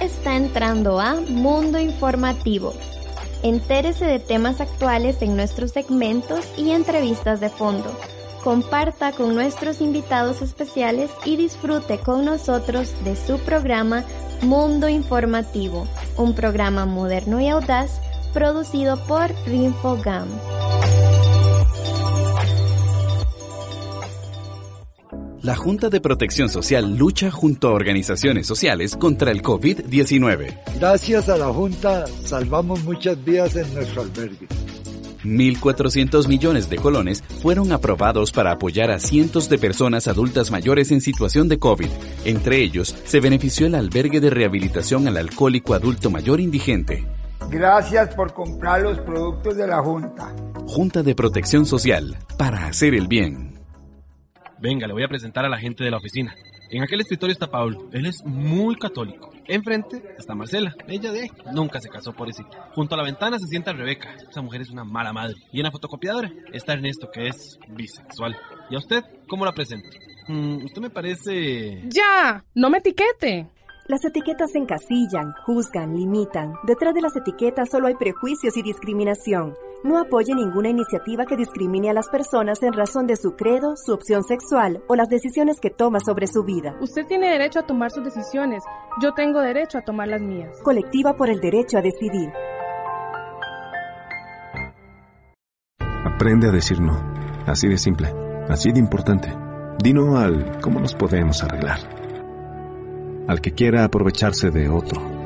Está entrando a Mundo Informativo. Entérese de temas actuales en nuestros segmentos y entrevistas de fondo. Comparta con nuestros invitados especiales y disfrute con nosotros de su programa Mundo Informativo, un programa moderno y audaz producido por Rinfogam. La Junta de Protección Social lucha junto a organizaciones sociales contra el COVID-19. Gracias a la Junta salvamos muchas vidas en nuestro albergue. 1.400 millones de colones fueron aprobados para apoyar a cientos de personas adultas mayores en situación de COVID. Entre ellos, se benefició el albergue de rehabilitación al alcohólico adulto mayor indigente. Gracias por comprar los productos de la Junta. Junta de Protección Social, para hacer el bien. Venga, le voy a presentar a la gente de la oficina. En aquel escritorio está Pablo. Él es muy católico. Enfrente está Marcela. Ella de nunca se casó por eso. Junto a la ventana se sienta Rebeca. Esa mujer es una mala madre. Y en la fotocopiadora está Ernesto, que es bisexual. ¿Y a usted cómo la presento? Mm, usted me parece... ¡Ya! ¡No me etiquete! Las etiquetas encasillan, juzgan, limitan. Detrás de las etiquetas solo hay prejuicios y discriminación. No apoye ninguna iniciativa que discrimine a las personas en razón de su credo, su opción sexual o las decisiones que toma sobre su vida. Usted tiene derecho a tomar sus decisiones. Yo tengo derecho a tomar las mías. Colectiva por el derecho a decidir. Aprende a decir no. Así de simple. Así de importante. Dino al cómo nos podemos arreglar al que quiera aprovecharse de otro.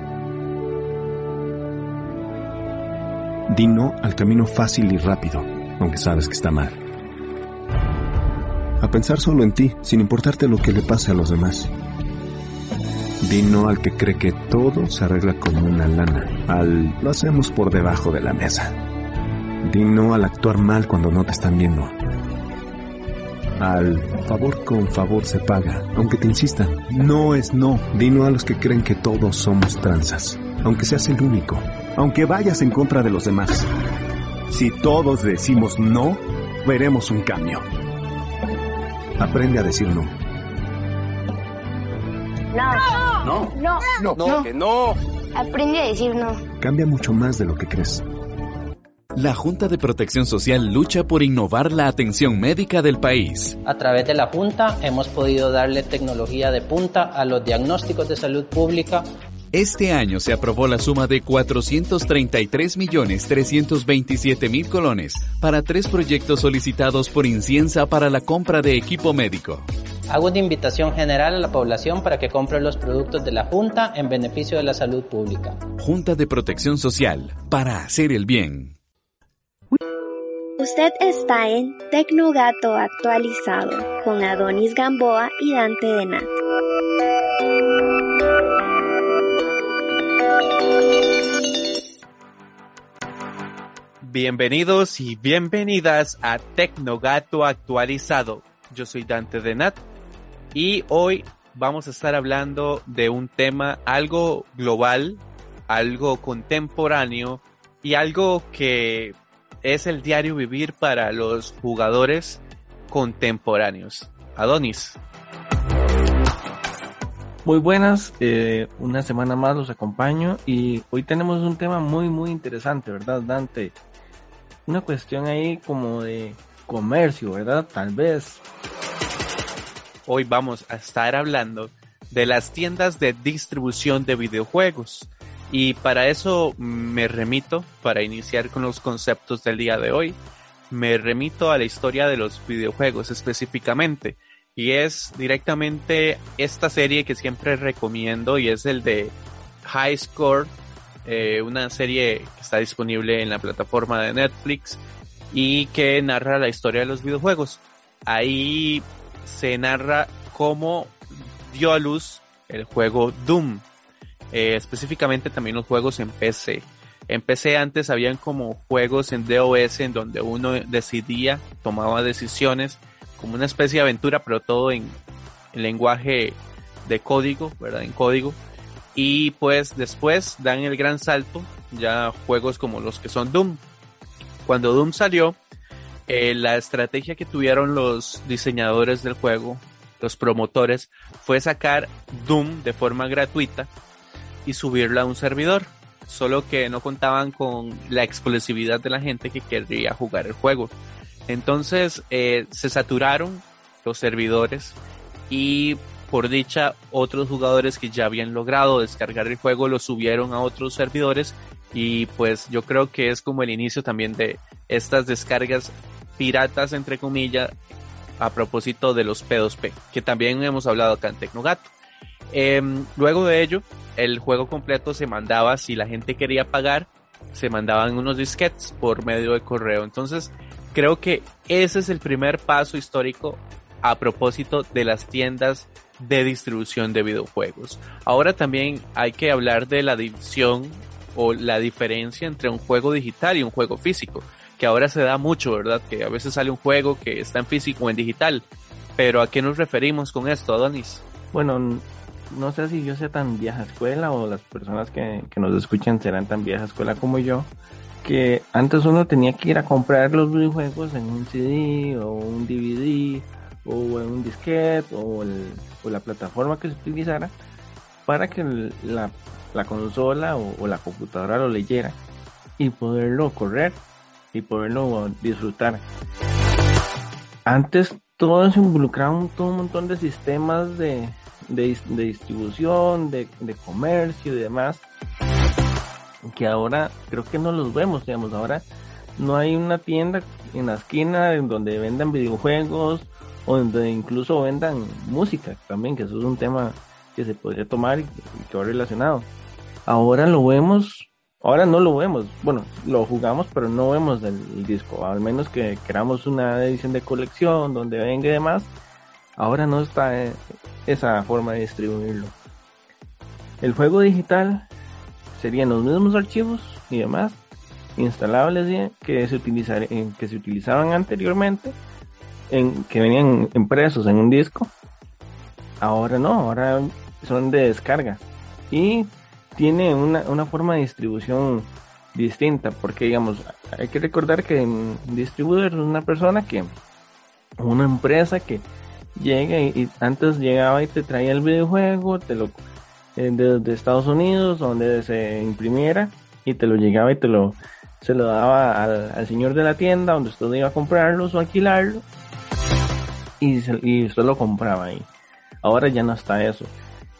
Di no al camino fácil y rápido, aunque sabes que está mal. A pensar solo en ti, sin importarte lo que le pase a los demás. Di no al que cree que todo se arregla con una lana, al lo hacemos por debajo de la mesa. Di no al actuar mal cuando no te están viendo, al favor con favor se paga, aunque te insistan. No es no. Dino a los que creen que todos somos tranzas, aunque seas el único, aunque vayas en contra de los demás. Si todos decimos no, veremos un cambio. Aprende a decir no. No. No. No. No. No. Que no. Aprende a decir no. Cambia mucho más de lo que crees. La Junta de Protección Social lucha por innovar la atención médica del país. A través de la Junta hemos podido darle tecnología de punta a los diagnósticos de salud pública. Este año se aprobó la suma de 433.327.000 colones para tres proyectos solicitados por Inciensa para la compra de equipo médico. Hago una invitación general a la población para que compre los productos de la Junta en beneficio de la salud pública. Junta de Protección Social, para hacer el bien. Usted está en Tecnogato actualizado con Adonis Gamboa y Dante Denat. Bienvenidos y bienvenidas a Tecnogato actualizado. Yo soy Dante Denat y hoy vamos a estar hablando de un tema algo global, algo contemporáneo y algo que es el diario vivir para los jugadores contemporáneos. Adonis. Muy buenas, eh, una semana más los acompaño y hoy tenemos un tema muy muy interesante, ¿verdad Dante? Una cuestión ahí como de comercio, ¿verdad? Tal vez. Hoy vamos a estar hablando de las tiendas de distribución de videojuegos. Y para eso me remito, para iniciar con los conceptos del día de hoy, me remito a la historia de los videojuegos específicamente. Y es directamente esta serie que siempre recomiendo y es el de High Score eh, una serie que está disponible en la plataforma de Netflix y que narra la historia de los videojuegos. Ahí se narra cómo dio a luz el juego Doom, eh, específicamente también los juegos en PC. En PC antes habían como juegos en DOS en donde uno decidía, tomaba decisiones, como una especie de aventura, pero todo en, en lenguaje de código, ¿verdad? En código. Y pues después dan el gran salto, ya juegos como los que son Doom. Cuando Doom salió, eh, la estrategia que tuvieron los diseñadores del juego, los promotores, fue sacar Doom de forma gratuita y subirla a un servidor. Solo que no contaban con la explosividad de la gente que quería jugar el juego. Entonces eh, se saturaron los servidores y por dicha otros jugadores que ya habían logrado descargar el juego lo subieron a otros servidores y pues yo creo que es como el inicio también de estas descargas piratas entre comillas a propósito de los P2P que también hemos hablado acá en Tecnogato. Em, luego de ello, el juego completo se mandaba, si la gente quería pagar, se mandaban unos disquetes por medio de correo. Entonces, creo que ese es el primer paso histórico a propósito de las tiendas de distribución de videojuegos. Ahora también hay que hablar de la división o la diferencia entre un juego digital y un juego físico, que ahora se da mucho, ¿verdad? Que a veces sale un juego que está en físico o en digital. Pero ¿a qué nos referimos con esto, Adonis? Bueno, no sé si yo sea tan vieja escuela o las personas que, que nos escuchan serán tan vieja escuela como yo, que antes uno tenía que ir a comprar los videojuegos en un CD o un DVD o en un disquete o, la plataforma que se utilizara para que la, la consola o, la computadora lo leyera y poderlo correr y poderlo disfrutar. Antes todo se involucraba un, todo un montón de sistemas de, de, de distribución, de, de, comercio y demás, que ahora creo que no los vemos, digamos, ahora no hay una tienda en la esquina en donde vendan videojuegos o donde incluso vendan música también, que eso es un tema que se podría tomar y que va relacionado. Ahora lo vemos, ahora no lo vemos, bueno, lo jugamos, pero no vemos el, disco, al menos que queramos una edición de colección donde venga y demás, ahora no está eh, esa forma de distribuirlo. El juego digital serían los mismos archivos y demás instalables que se, que se utilizaban anteriormente que venían impresos en un disco. Ahora no, ahora son de descarga. Y tiene una, una forma de distribución distinta, porque digamos, hay que recordar que un es una persona que, una empresa que llega y, antes llegaba y te traía el videojuego, te lo eh, de, Estados Unidos, donde se imprimiera, y te lo llegaba y te lo se lo daba al, señor de la tienda donde usted iba a comprarlo o alquilarlo y, usted lo compraba ahí. Ahora ya no está eso.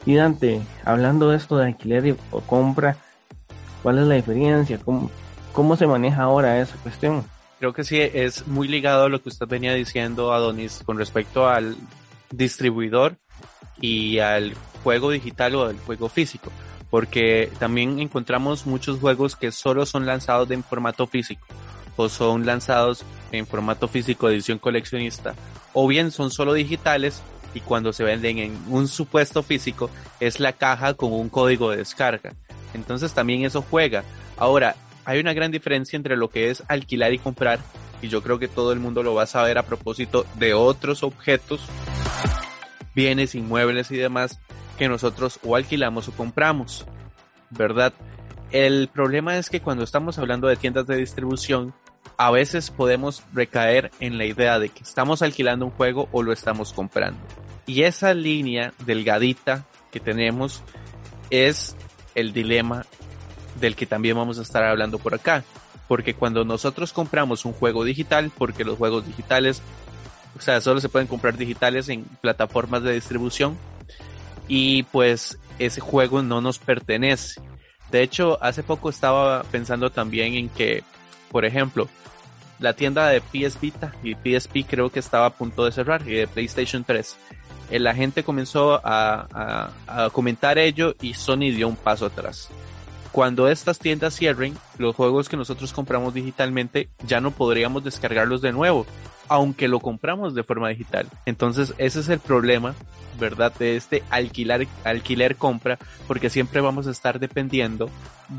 Y Dante, hablando de esto de alquiler o compra, ¿cuál es la diferencia? ¿Cómo, ¿Cómo se maneja ahora esa cuestión? Creo que sí, es muy ligado a lo que usted venía diciendo, Adonis, con respecto al distribuidor y al juego digital o al juego físico. Porque también encontramos muchos juegos que solo son lanzados en formato físico o son lanzados en formato físico de edición coleccionista o bien son solo digitales y cuando se venden en un supuesto físico es la caja con un código de descarga. Entonces también eso juega. Ahora, hay una gran diferencia entre lo que es alquilar y comprar y yo creo que todo el mundo lo va a saber a propósito de otros objetos, bienes, inmuebles y demás que nosotros o alquilamos o compramos, ¿verdad? El problema es que cuando estamos hablando de tiendas de distribución, a veces podemos recaer en la idea de que estamos alquilando un juego o lo estamos comprando. Y esa línea delgadita que tenemos es el dilema del que también vamos a estar hablando por acá. Porque cuando nosotros compramos un juego digital, porque los juegos digitales, o sea, solo se pueden comprar digitales en plataformas de distribución, y pues ese juego no nos pertenece. De hecho, hace poco estaba pensando también en que, por ejemplo, la tienda de PS Vita y PSP creo que estaba a punto de cerrar y de PlayStation 3. Eh, la gente comenzó a, comentar ello y Sony dio un paso atrás. cuando estas tiendas cierren, los juegos que nosotros compramos digitalmente ya no podríamos descargarlos de nuevo, aunque lo compramos de forma digital. Entonces ese es el problema, ¿verdad? De este alquilar, alquiler compra, porque siempre vamos a estar dependiendo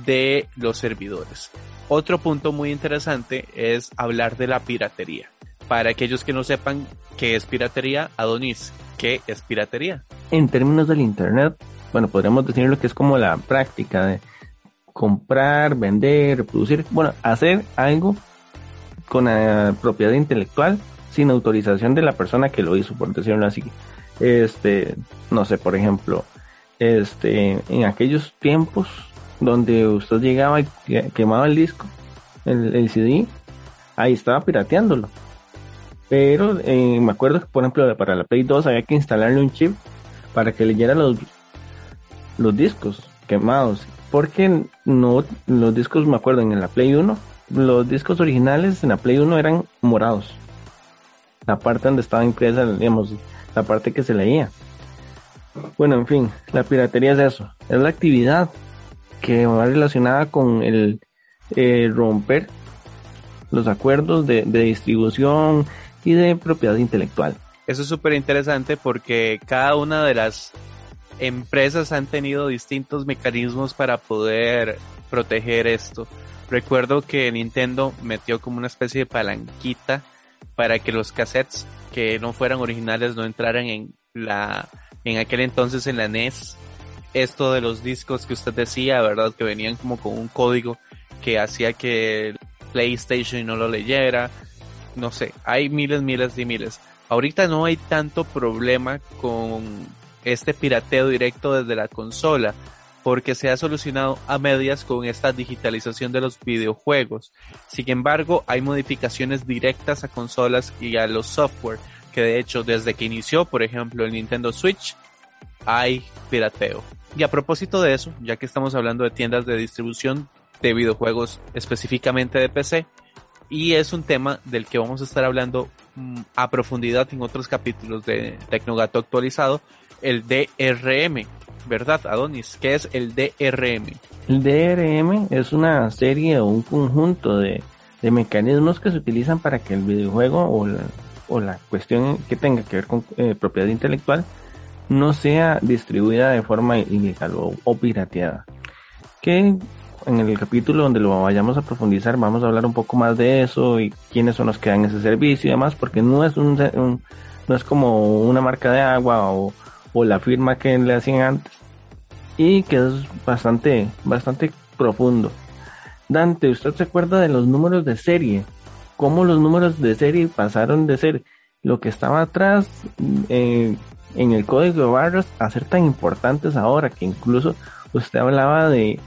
de los servidores. Otro punto muy interesante es hablar de la piratería. Para aquellos que no sepan qué es piratería, Adonis, ¿qué es piratería? En términos del Internet, bueno, podríamos decir lo que es como la práctica de comprar, vender, reproducir, bueno, hacer algo con la propiedad intelectual sin autorización de la persona que lo hizo, por decirlo así. Este, no sé, por ejemplo, este, en aquellos tiempos donde usted llegaba y quemaba el disco, el, CD, ahí estaba pirateándolo. Pero eh, me acuerdo que, por ejemplo, para la Play 2 había que instalarle un chip para que leyera los, los discos quemados. Porque no, los discos, me acuerdo, en la Play 1, los discos originales en la Play 1 eran morados. La parte donde estaba impresa, digamos, la parte que se leía. Bueno, en fin, la piratería es eso. Es la actividad que va relacionada con el eh, romper los acuerdos de, de distribución y de propiedad intelectual. Eso es súper interesante porque cada una de las empresas han tenido distintos mecanismos para poder proteger esto. Recuerdo que Nintendo metió como una especie de palanquita para que los cassettes que no fueran originales no entraran en la en aquel entonces en la NES. Esto de los discos que usted decía, ¿verdad? Que venían como con un código que hacía que PlayStation no lo leyera. No sé, hay miles, miles y miles. Ahorita no hay tanto problema con este pirateo directo desde la consola, porque se ha solucionado a medias con esta digitalización de los videojuegos. Sin embargo, hay modificaciones directas a consolas y a los software, que de hecho desde que inició, por ejemplo, el Nintendo Switch, hay pirateo. Y a propósito de eso, ya que estamos hablando de tiendas de distribución de videojuegos específicamente de PC, y es un tema del que vamos a estar hablando mm, a profundidad en otros capítulos de Tecnogato actualizado, el DRM, ¿verdad, Adonis? ¿Qué es el DRM? El DRM es una serie o un conjunto de, mecanismos que se utilizan para que el videojuego o la, o la cuestión que tenga que ver con eh, propiedad intelectual no sea distribuida de forma ilegal o, pirateada. Que en el capítulo donde lo vayamos a profundizar vamos a hablar un poco más de eso y quiénes son los que dan ese servicio y demás, porque no es un no es como una marca de agua o o la firma que le hacían antes y que es bastante bastante profundo. Dante, ¿usted se acuerda de los números de serie? ¿Cómo los números de serie pasaron de ser lo que estaba atrás eh, en el código de barras a ser tan importantes ahora que incluso usted hablaba de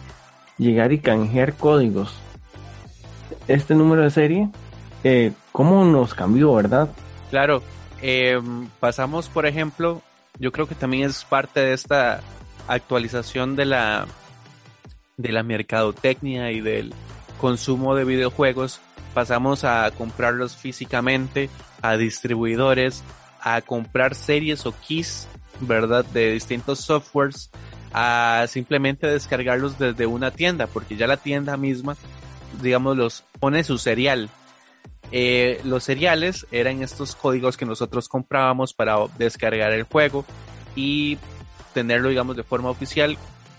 llegar y canjear códigos? Este número de serie, eh, ¿cómo nos cambió, verdad? Claro, eh, pasamos por ejemplo yo creo que también es parte de esta actualización de la de la mercadotecnia y del consumo de videojuegos. Pasamos a comprarlos físicamente a distribuidores a comprar series o keys verdad de distintos softwares a simplemente descargarlos desde una tienda porque ya la tienda misma digamos los pone su serial eh, los seriales eran estos códigos que nosotros comprábamos para descargar el juego y tenerlo, digamos, de forma oficial,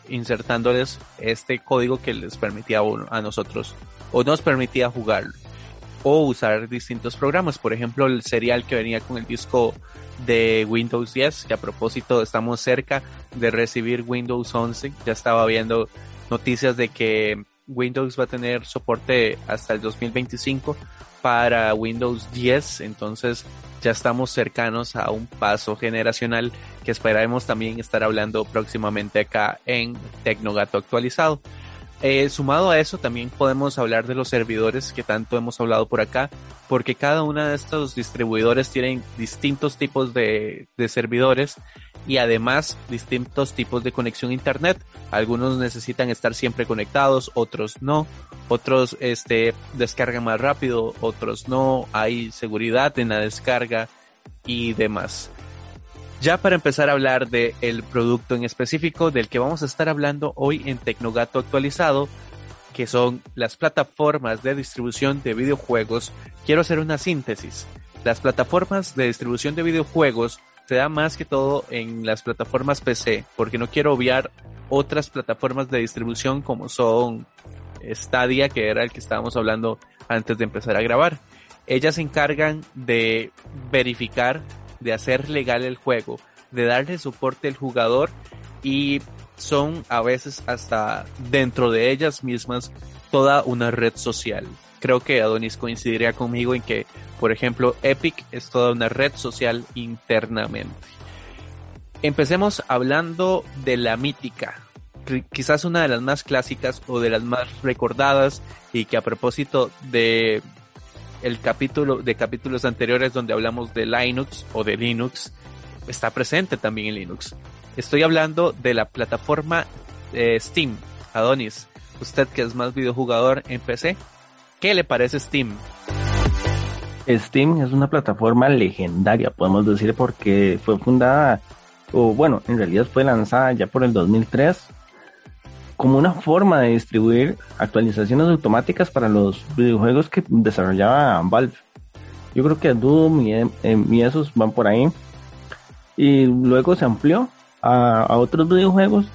insertándoles este código que les permitía a nosotros o nos permitía jugarlo o usar distintos programas. Por ejemplo, el serial que venía con el disco de Windows 10, que a propósito estamos cerca de recibir Windows 11. Ya estaba viendo noticias de que Windows va a tener soporte hasta el 2025 para Windows 10, entonces ya estamos cercanos a un paso generacional que esperaremos también estar hablando próximamente acá en Tecnogato actualizado. Eh, sumado a eso, también podemos hablar de los servidores que tanto hemos hablado por acá, porque cada uno de estos distribuidores tienen distintos tipos de, servidores y además distintos tipos de conexión internet. Algunos necesitan estar siempre conectados, otros no. Otros este, descargan más rápido, otros no. Hay seguridad en la descarga y demás. Ya para empezar a hablar del el producto en específico del que vamos a estar hablando hoy en Tecnogato actualizado, que son las plataformas de distribución de videojuegos, quiero hacer una síntesis. Las plataformas de distribución de videojuegos se da más que todo en las plataformas PC, porque no quiero obviar otras plataformas de distribución como son Stadia, que era el que estábamos hablando antes de empezar a grabar. Ellas se encargan de verificar de hacer legal el juego, de darle soporte al jugador y son a veces hasta dentro de ellas mismas toda una red social. Creo que Adonis coincidiría conmigo en que, por ejemplo, Epic es toda una red social internamente. Empecemos hablando de la mítica, quizás una de las más clásicas o de las más recordadas y que a propósito de el capítulo de capítulos anteriores donde hablamos de Linux o de Linux está presente también en Linux. Estoy hablando de la plataforma eh, Steam. Adonis, usted que es más videojugador en PC, ¿qué le parece Steam? Steam es una plataforma legendaria, podemos decir, porque fue fundada, o bueno, en realidad fue lanzada ya por el 2003 como una forma de distribuir actualizaciones automáticas para los videojuegos que desarrollaba Valve. Yo creo que Doom y, em, esos van por ahí. Y luego se amplió a, otros videojuegos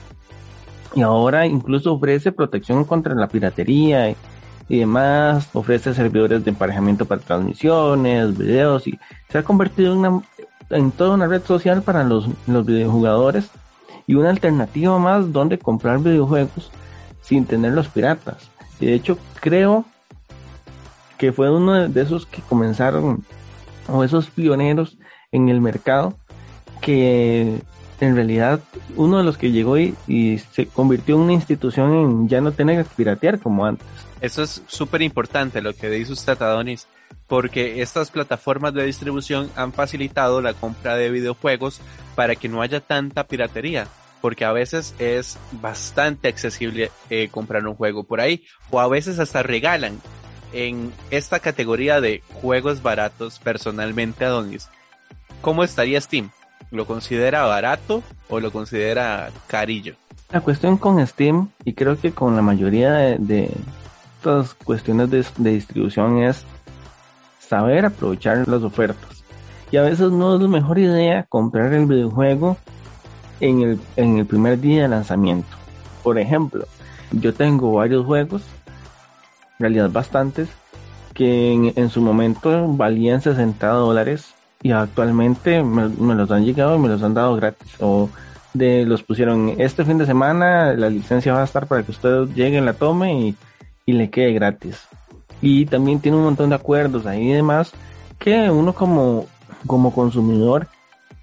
y ahora incluso ofrece protección contra la piratería y, demás, ofrece servidores de emparejamiento para transmisiones, videos y se ha convertido en toda una red social para los, los videojugadores y una alternativa más donde comprar videojuegos sin tener los piratas. Y de hecho creo que fue uno de esos que comenzaron o esos pioneros en el mercado que en realidad uno de los que llegó y, y se convirtió en una institución en ya no tener que piratear como antes. Eso es súper importante lo que dice usted Adonis porque estas plataformas de distribución han facilitado la compra de videojuegos para que no haya tanta piratería, porque a veces es bastante accesible eh, comprar un juego por ahí, o a veces hasta regalan. En esta categoría de juegos baratos, personalmente, Adonis, ¿cómo estaría Steam? ¿Lo considera barato o lo considera carillo? La cuestión con Steam, y creo que con la mayoría de, estas cuestiones de distribución es saber aprovechar las ofertas. Y a veces no es la mejor idea comprar el videojuego en el, en el primer día de lanzamiento. Por ejemplo, yo tengo varios juegos, en realidad bastantes, que en, su momento valían 60 dólares y actualmente me, los han llegado y me los han dado gratis. O de los pusieron este fin de semana, la licencia va a estar para que usted llegue, la tome y, y le quede gratis y también tiene un montón de acuerdos ahí y demás que uno como, como consumidor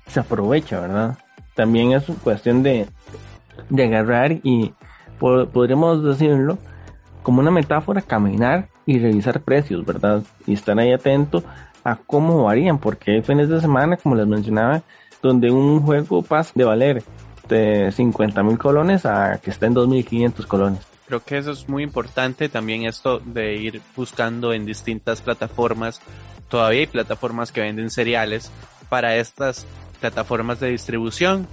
se aprovecha, ¿verdad? También es cuestión de, de agarrar y podríamos decirlo como una metáfora, caminar y revisar precios, ¿verdad? Y estar ahí atento a cómo varían, porque hay fines de semana, como les mencionaba, donde un juego pasa de valer de 50 mil colones a que está en 2.500 colones. Creo que eso es muy importante también esto de ir buscando en distintas plataformas. Todavía hay plataformas que venden cereales para estas plataformas de distribución.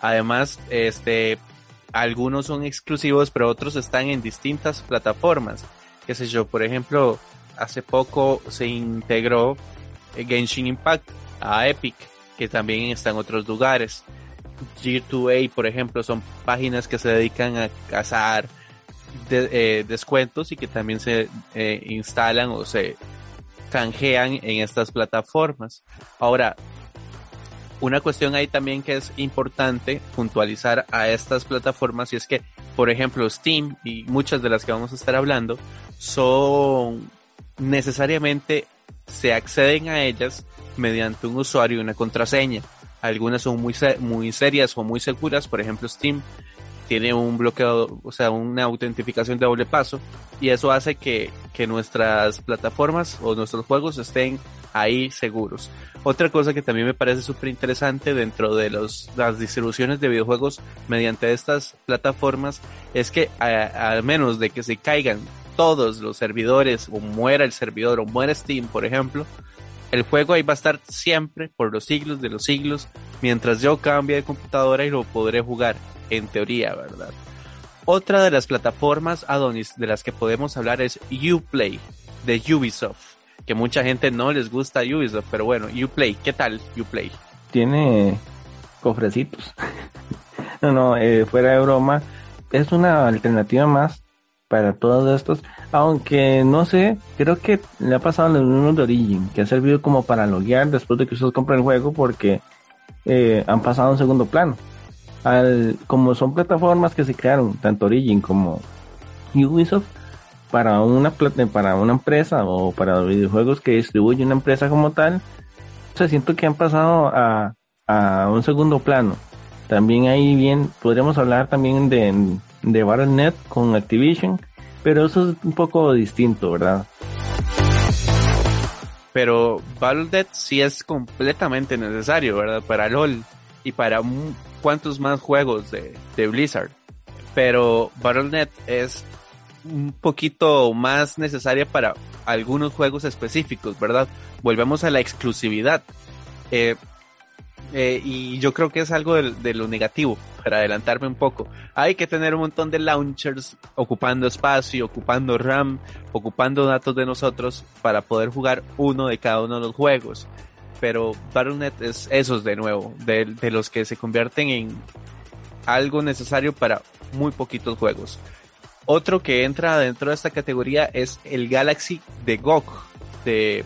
Además, este, algunos son exclusivos, pero otros están en distintas plataformas. Qué sé yo, por ejemplo, hace poco se integró Genshin Impact a Epic, que también está en otros lugares. G2A, por ejemplo, son páginas que se dedican a cazar de, eh, descuentos y que también se eh, instalan o se canjean en estas plataformas. Ahora, una cuestión ahí también que es importante puntualizar a estas plataformas y es que, por ejemplo, Steam y muchas de las que vamos a estar hablando son necesariamente se acceden a ellas mediante un usuario y una contraseña. Algunas son muy, muy serias o muy seguras, por ejemplo Steam tiene un bloqueo, o sea, una autentificación de doble paso y eso hace que, que nuestras plataformas o nuestros juegos estén ahí seguros. Otra cosa que también me parece súper interesante dentro de los, las distribuciones de videojuegos mediante estas plataformas es que al menos de que se caigan todos los servidores o muera el servidor o muera Steam, por ejemplo, el juego ahí va a estar siempre por los siglos de los siglos mientras yo cambie de computadora y lo podré jugar, en teoría, ¿verdad? Otra de las plataformas Adonis de las que podemos hablar es Uplay, de Ubisoft, que mucha gente no les gusta Ubisoft, pero bueno, Uplay, ¿qué tal Uplay? Tiene cofrecitos. no, no, eh, fuera de broma, es una alternativa más para todos estos, aunque no sé, creo que le ha pasado a los mismos de Origin, que ha servido como para loguear después de que usted compra el juego porque eh, han pasado a un segundo plano. Al, como son plataformas que se crearon, tanto Origin como Ubisoft, para una para una empresa o para videojuegos que distribuye una empresa como tal, se siento que han pasado a, a un segundo plano. También ahí bien, podríamos hablar también de, de Battle.net con Activision, pero eso es un poco distinto, ¿verdad? Pero Battle.net sí es completamente necesario, ¿verdad? Para LOL y para cuantos más juegos de, de Blizzard. Pero Battle.net es un poquito más necesaria para algunos juegos específicos, ¿verdad? Volvemos a la exclusividad. Eh, eh, y yo creo que es algo de, lo negativo, para adelantarme un poco. Hay que tener un montón de launchers ocupando espacio, ocupando RAM, ocupando datos de nosotros para poder jugar uno de cada uno de los juegos. Pero Battle.net es esos de nuevo, de, los que se convierten en algo necesario para muy poquitos juegos. Otro que entra dentro de esta categoría es el Galaxy de GOG, de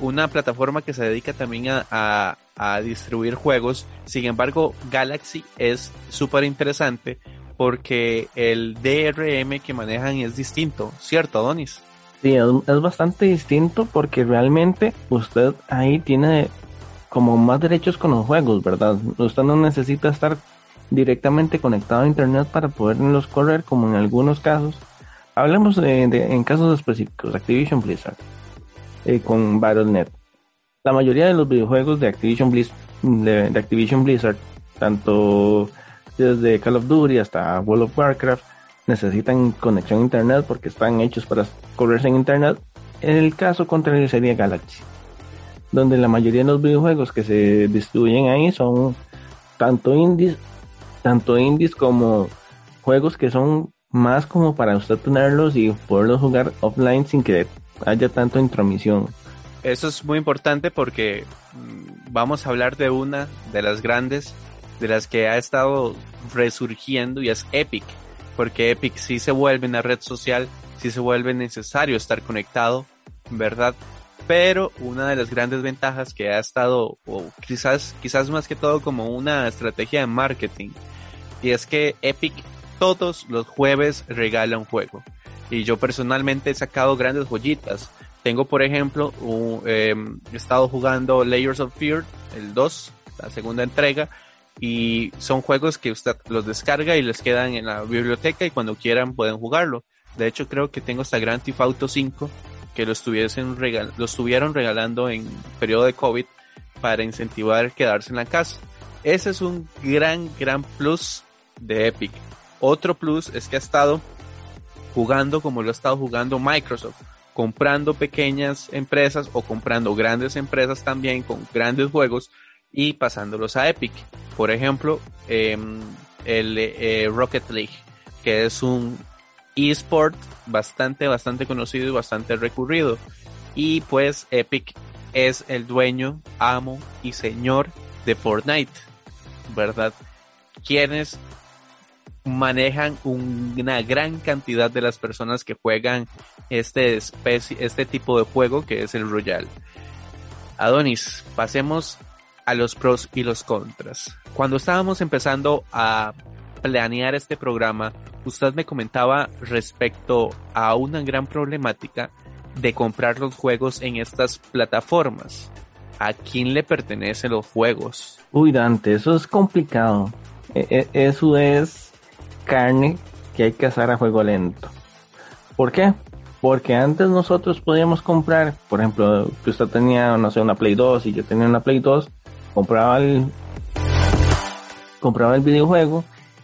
una plataforma que se dedica también a, a, distribuir juegos. Sin embargo, Galaxy es súper interesante porque el DRM que manejan es distinto, ¿cierto, Adonis? Sí, es, bastante distinto porque realmente usted ahí tiene como más derechos con los juegos, ¿verdad? Usted no necesita estar directamente conectado a internet para poderlos correr como en algunos casos. Hablemos de, en casos específicos, Activision Blizzard eh, con Battle.net. La mayoría de los videojuegos de Activision, Blizz, de, Activision Blizzard, tanto desde Call of Duty hasta World of Warcraft, necesitan conexión a internet porque están hechos para correrse en internet. En el caso contrario sería Galaxy, donde la mayoría de los videojuegos que se distribuyen ahí son tanto indies tanto indies como juegos que son más como para usted tenerlos y poderlos jugar offline sin que haya tanto intromisión. Eso es muy importante porque mm, vamos a hablar de una de las grandes, de las que ha estado resurgiendo y es Epic, porque Epic sí se vuelve una red social, sí se vuelve necesario estar conectado, ¿verdad? Pero una de las grandes ventajas que ha estado, o quizás, quizás más que todo como una estrategia de marketing, y es que Epic todos los jueves regala un juego. Y yo personalmente he sacado grandes joyitas. Tengo, por ejemplo, em, he estado jugando Layers of Fear, el 2, la segunda entrega, y son juegos que usted los descarga y les quedan en la biblioteca y cuando quieran pueden jugarlo. De hecho, creo que tengo hasta Grand Theft Auto 5 que lo, estuviesen regal lo estuvieron regalando en periodo de COVID para incentivar quedarse en la casa. Ese es un gran, gran plus de Epic. Otro plus es que ha estado jugando como lo ha estado jugando Microsoft, comprando pequeñas empresas o comprando grandes empresas también con grandes juegos y pasándolos a Epic. Por ejemplo, em, el eh, Rocket League, que es un eSport bastante, bastante conocido y bastante recurrido. Y pues Epic es el dueño, amo y señor de Fortnite, ¿verdad? Quienes manejan una gran cantidad de las personas que juegan este este tipo de juego que es el Royal. Adonis, pasemos a los pros y los contras. Cuando estábamos empezando a planear este programa, usted me comentaba respecto a una gran problemática de comprar los juegos en estas plataformas. ¿A quién le pertenecen los juegos? Uy, Dante, eso es complicado. E, e, eso es carne que hay que hacer a juego lento. ¿Por qué? Porque antes nosotros podíamos comprar, por ejemplo, que usted tenía, no sé, una Play 2 y yo tenía una Play 2, compraba el, compraba el videojuego,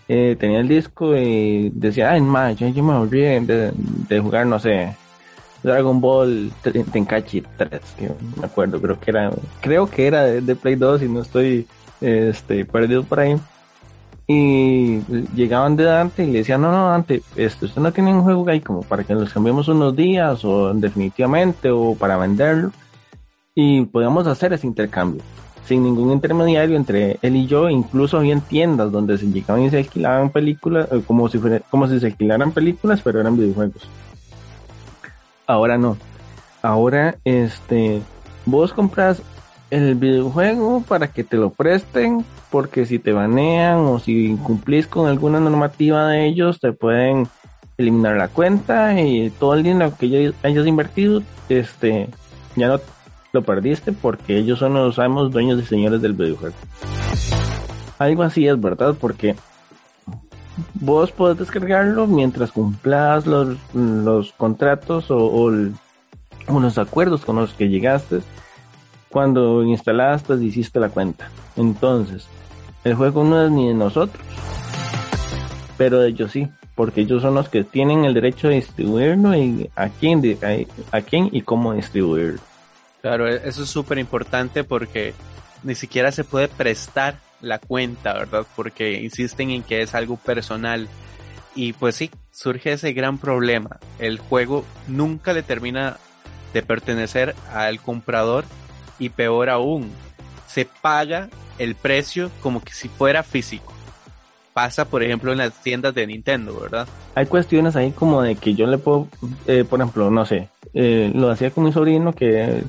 eh, tenía el disco y decía, ay, más, yo, me volví de, jugar, no sé, Dragon Ball Tenkachi 3, que me acuerdo, creo que era, creo que era de, Play 2 y no estoy este, perdidos por ahí. Y llegaban de Dante y le decían, no, no, Dante, este, usted no tiene un juego ahí como para que los cambiemos unos días o definitivamente o para venderlo. Y podíamos hacer ese intercambio sin ningún intermediario entre él y yo. Incluso había tiendas donde se llegaban y se alquilaban películas, eh, como si, como si se alquilaran películas, pero eran videojuegos. Ahora no. Ahora, este, vos compras el videojuego para que te lo presten, porque si te banean o si incumplís con alguna normativa de ellos, te pueden eliminar la cuenta y todo el dinero que hayas invertido, este, ya no lo perdiste porque ellos son los amos dueños y señores del videojuego. Algo así es verdad, porque vos podés descargarlo mientras cumplas los, contratos o, los acuerdos con los que llegaste cuando instalaste y hiciste la cuenta. Entonces, el juego no es ni de nosotros, pero de ellos sí, porque ellos son los que tienen el derecho de distribuirlo y a quién, a quién y cómo distribuirlo. Claro, e-, eso es súper importante porque ni siquiera se puede prestar la cuenta, ¿verdad? Porque insisten en que es algo personal. Y pues sí, surge ese gran problema. El juego nunca le termina de pertenecer al comprador y peor aún, se paga el precio como que si fuera físico. Pasa, por ejemplo, en las tiendas de Nintendo, ¿verdad? Hay cuestiones ahí como de que yo le puedo, eh, por ejemplo, no sé, eh, lo hacía con mi sobrino que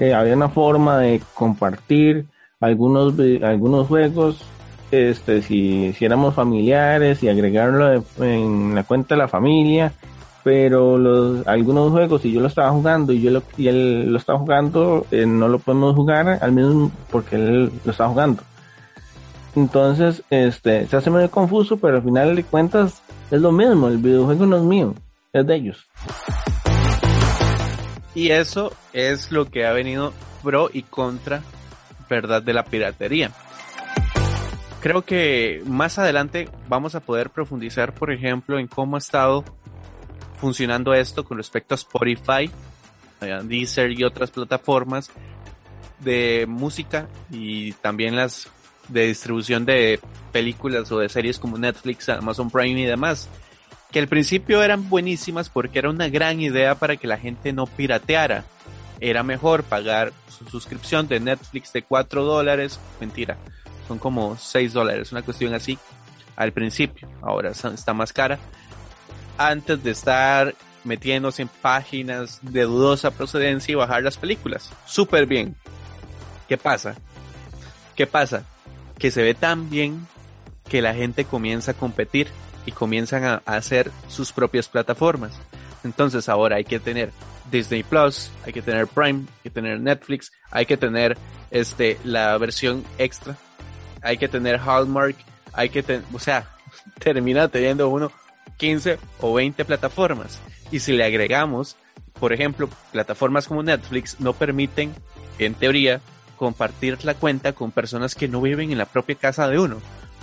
eh, había una forma de compartir algunos, algunos juegos, este, si, si éramos familiares y agregarlo en la cuenta de la familia, pero los, algunos juegos, si yo lo estaba jugando y yo lo, y él lo estaba jugando, eh, no lo podemos jugar al mismo porque él lo está jugando. Entonces, este, se hace medio confuso, pero al final de cuentas es lo mismo, el videojuego no es mío, es de ellos. Y eso es lo que ha venido pro y contra, ¿verdad?, de la piratería. Creo que más adelante vamos a poder profundizar, por ejemplo, en cómo ha estado funcionando esto con respecto a Spotify, Deezer y otras plataformas de música y también las de distribución de películas o de series como Netflix, Amazon Prime y demás que al principio eran buenísimas porque era una gran idea para que la gente no pirateara. Era mejor pagar su suscripción de Netflix de 4 dólares, mentira, son como 6 dólares, una cuestión así al principio, ahora está más cara, antes de estar metiéndose en páginas de dudosa procedencia y bajar las películas. Súper bien. ¿Qué pasa? ¿Qué pasa? Que se ve tan bien que la gente comienza a competir y comienzan a, hacer sus propias plataformas. Entonces ahora hay que tener Disney Plus, hay que tener Prime, hay que tener Netflix, hay que tener este la versión extra, hay que tener Hallmark, hay que tener, o sea, termina teniendo uno 15 o 20 plataformas. Y si le agregamos, por ejemplo, plataformas como Netflix no permiten, en teoría, compartir la cuenta con personas que no viven en la propia casa de uno.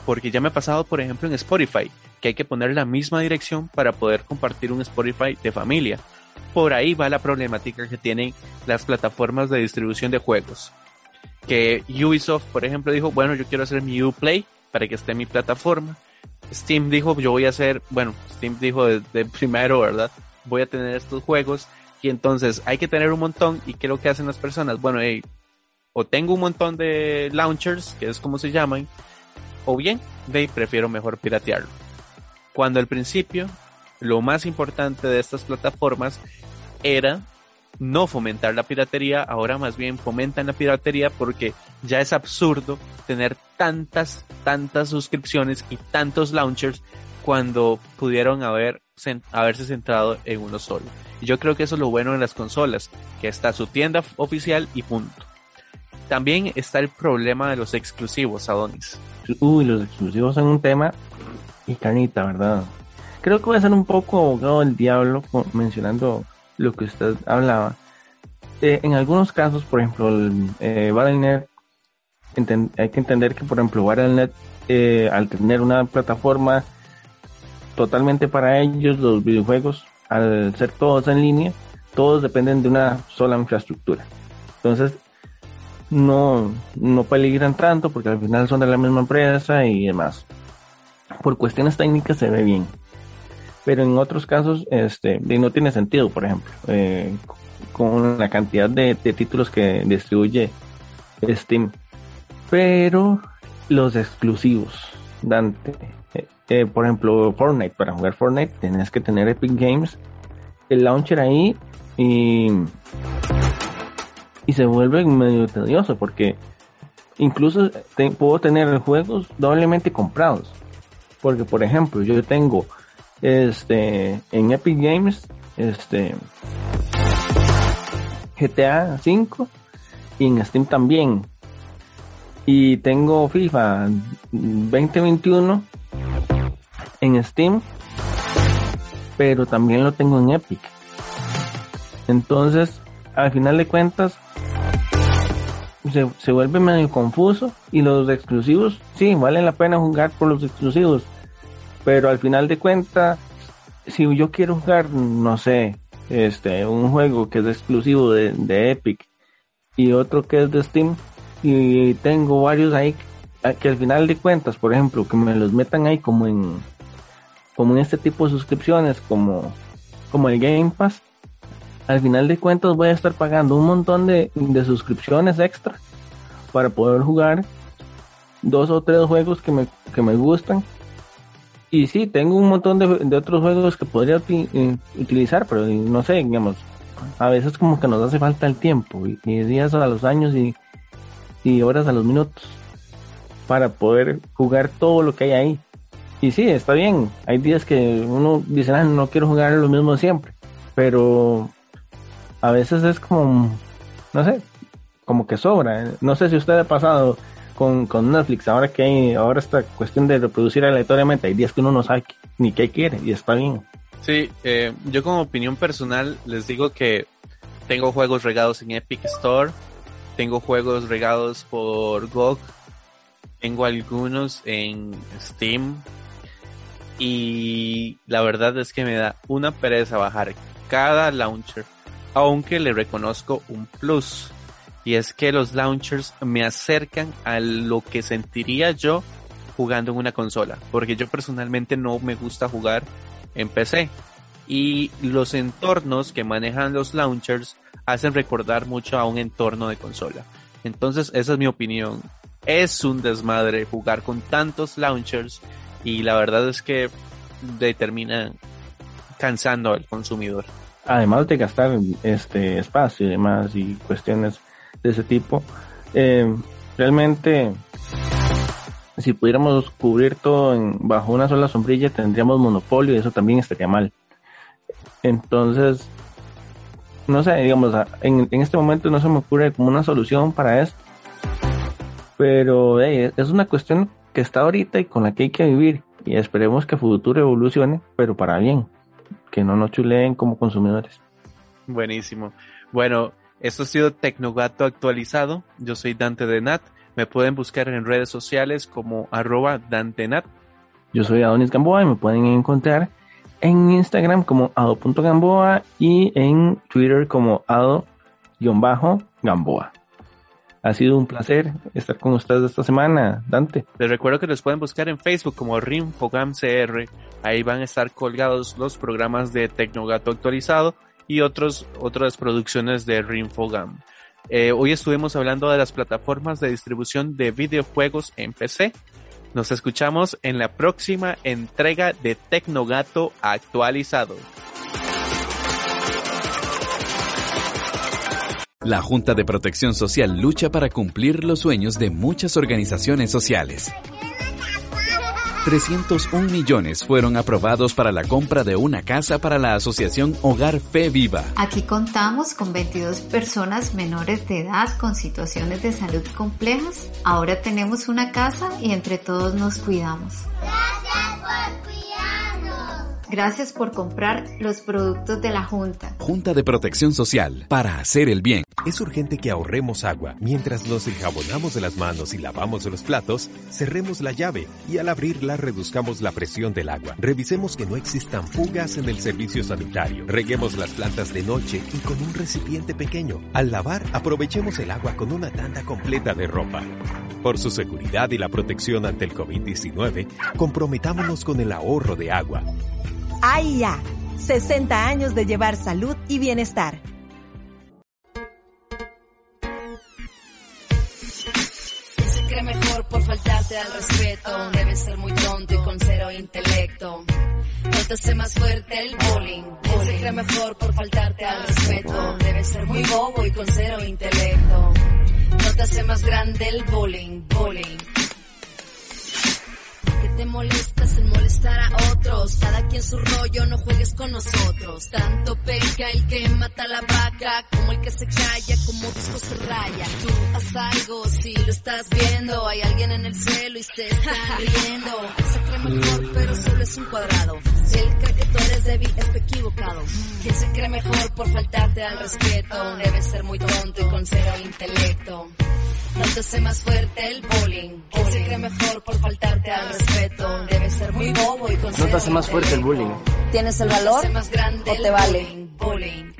Porque ya me ha pasado, por ejemplo, en Spotify, que hay que poner la misma dirección para poder compartir un Spotify de familia. Por ahí va la problemática que tienen las plataformas de distribución de juegos. Que Ubisoft, por ejemplo, dijo, bueno, yo quiero hacer mi Uplay para que esté en mi plataforma. Steam dijo, yo voy a hacer, bueno, Steam dijo de, primero, ¿verdad? Voy a tener estos juegos y entonces hay que tener un montón y ¿qué es lo que hacen las personas? Bueno, o tengo un montón de launchers, que es como se llaman, o bien, de prefiero mejor piratearlo. Cuando al principio lo más importante de estas plataformas era no fomentar la piratería, ahora más bien fomentan la piratería porque ya es absurdo tener tantas, tantas suscripciones y tantos launchers cuando pudieron haber, haberse centrado en uno solo. Y yo creo que eso es lo bueno de las consolas, que está su tienda oficial y punto. También está el problema de los exclusivos, Adonis. Uy, los exclusivos son un tema y carnita, ¿verdad? Creo que voy a ser un poco abogado del diablo mencionando lo que usted hablaba. Eh, en algunos casos, por ejemplo, el, eh, Battle.net, hay que entender que, por ejemplo, Battle.net, eh, al tener una plataforma totalmente para ellos, los videojuegos, al ser todos en línea, todos dependen de una sola infraestructura. Entonces, no, no peligran tanto porque al final son de la misma empresa y demás. Por cuestiones técnicas se ve bien. Pero en otros casos, este, no tiene sentido, por ejemplo, eh, con la cantidad de, títulos que distribuye Steam. Pero los exclusivos, Dante, eh, eh, por ejemplo, Fortnite, para jugar Fortnite tienes que tener Epic Games, el launcher ahí y y se vuelve medio tedioso porque incluso puedo tener juegos doblemente comprados. Porque por ejemplo, yo tengo este en Epic Games este GTA 5 y en Steam también. Y tengo FIFA 2021 en Steam, pero también lo tengo en Epic. Entonces, al final de cuentas, se, vuelve medio confuso y los exclusivos, sí, vale la pena jugar por los exclusivos, pero al final de cuentas, si yo quiero jugar, no sé, este, un juego que es exclusivo de, de Epic y otro que es de Steam y tengo varios ahí que al final de cuentas, por ejemplo, que me los metan ahí como en como en este tipo de suscripciones como como el Game Pass, al final de cuentas voy a estar pagando un montón de, suscripciones extra para poder jugar dos o tres juegos que me, que me gustan. Y sí, tengo un montón de, otros juegos que podría eh, utilizar, pero no sé, digamos, a veces como que nos hace falta el tiempo, y, días a los años y, y horas a los minutos, para poder jugar todo lo que hay ahí. Y sí, está bien, hay días que uno dice, ah, no quiero jugar lo mismo siempre, pero a veces es como, no sé, como que sobra. No sé si usted ha pasado con, Netflix, ahora que hay, ahora esta cuestión de reproducir aleatoriamente, hay días que uno no sabe ni qué quiere y está bien. Sí, eh, yo como opinión personal les digo que tengo juegos regados en Epic Store, tengo juegos regados por GOG, tengo algunos en Steam y la verdad es que me da una pereza bajar cada launcher aunque le reconozco un plus. Y es que los launchers me acercan a lo que sentiría yo jugando en una consola. Porque yo personalmente no me gusta jugar en PC. Y los entornos que manejan los launchers hacen recordar mucho a un entorno de consola. Entonces, esa es mi opinión. Es un desmadre jugar con tantos launchers y la verdad es que determina cansando al consumidor además de gastar este espacio y demás y cuestiones de ese tipo, eh, realmente si pudiéramos cubrir todo en, bajo una sola sombrilla tendríamos monopolio y eso también estaría mal. Entonces, no sé, digamos, en, en este momento no se me ocurre como una solución para esto, pero es una cuestión que está ahorita y con la que hay que vivir y esperemos que futuro evolucione, pero para bien que no nos chuleen como consumidores. Buenísimo. Bueno, esto ha sido Tecnogato actualizado. Yo soy Dante de Nat. Me pueden buscar en redes sociales como arroba Nat. Yo soy Adonis Gamboa y me pueden encontrar en Instagram como ado.gamboa y en Twitter como ado-gamboa. Ha sido un placer estar con ustedes esta semana, Dante. Les recuerdo que los pueden buscar en Facebook como RimFogamCR. Ahí van a estar colgados los programas de Tecnogato actualizado y otras producciones de Rinfogam. Eh, hoy estuvimos hablando de las plataformas de distribución de videojuegos en PC. Nos escuchamos en la próxima entrega de Tecnogato actualizado. La Junta de Protección Social lucha para cumplir los sueños de muchas organizaciones sociales. 301 millones fueron aprobados para la compra de una casa para la Asociación Hogar Fe Viva. Aquí contamos con 22 personas menores de edad con situaciones de salud complejas. Ahora tenemos una casa y entre todos nos cuidamos. Gracias por cuidarnos. Gracias por comprar los productos de la Junta. Junta de Protección Social para hacer el bien. Es urgente que ahorremos agua. Mientras nos enjabonamos de las manos y lavamos los platos, cerremos la llave y al abrirla reduzcamos la presión del agua. Revisemos que no existan fugas en el servicio sanitario. Reguemos las plantas de noche y con un recipiente pequeño. Al lavar, aprovechemos el agua con una tanda completa de ropa. Por su seguridad y la protección ante el COVID-19, comprometámonos con el ahorro de agua. ¡Ay 60 años de llevar salud y bienestar. Faltarte al respeto. Debe ser muy tonto y con cero intelecto. No te hace más fuerte el bullying. se cree mejor por faltarte al respeto. Debe ser muy bobo y con cero intelecto. No te hace más grande el bullying, bullying te molestas en molestar a otros. Cada quien su rollo, no juegues con nosotros. Tanto pega el que mata la vaca, como el que se calla, como disco se raya. Tú haz algo, si lo estás viendo. Hay alguien en el cielo y se están riendo. Se cree mejor, pero solo es un cuadrado. Si él cree que tú eres débil, está equivocado. ¿Quién se cree mejor por faltarte al respeto? Debe ser muy tonto y con cero intelecto. No te hace más fuerte el bullying. ¿Quién se cree mejor por faltarte al respeto? Debe ser muy bobo y con No te hace más fuerte el bullying. ¿Tienes el valor o te vale? Bullying.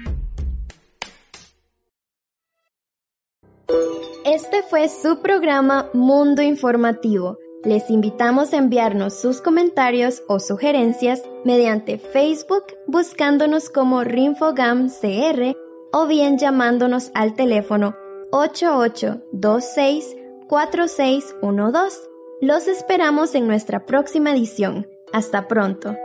Este fue su programa Mundo Informativo. Les invitamos a enviarnos sus comentarios o sugerencias mediante Facebook buscándonos como RinfoGam CR o bien llamándonos al teléfono 88264612. Los esperamos en nuestra próxima edición. Hasta pronto.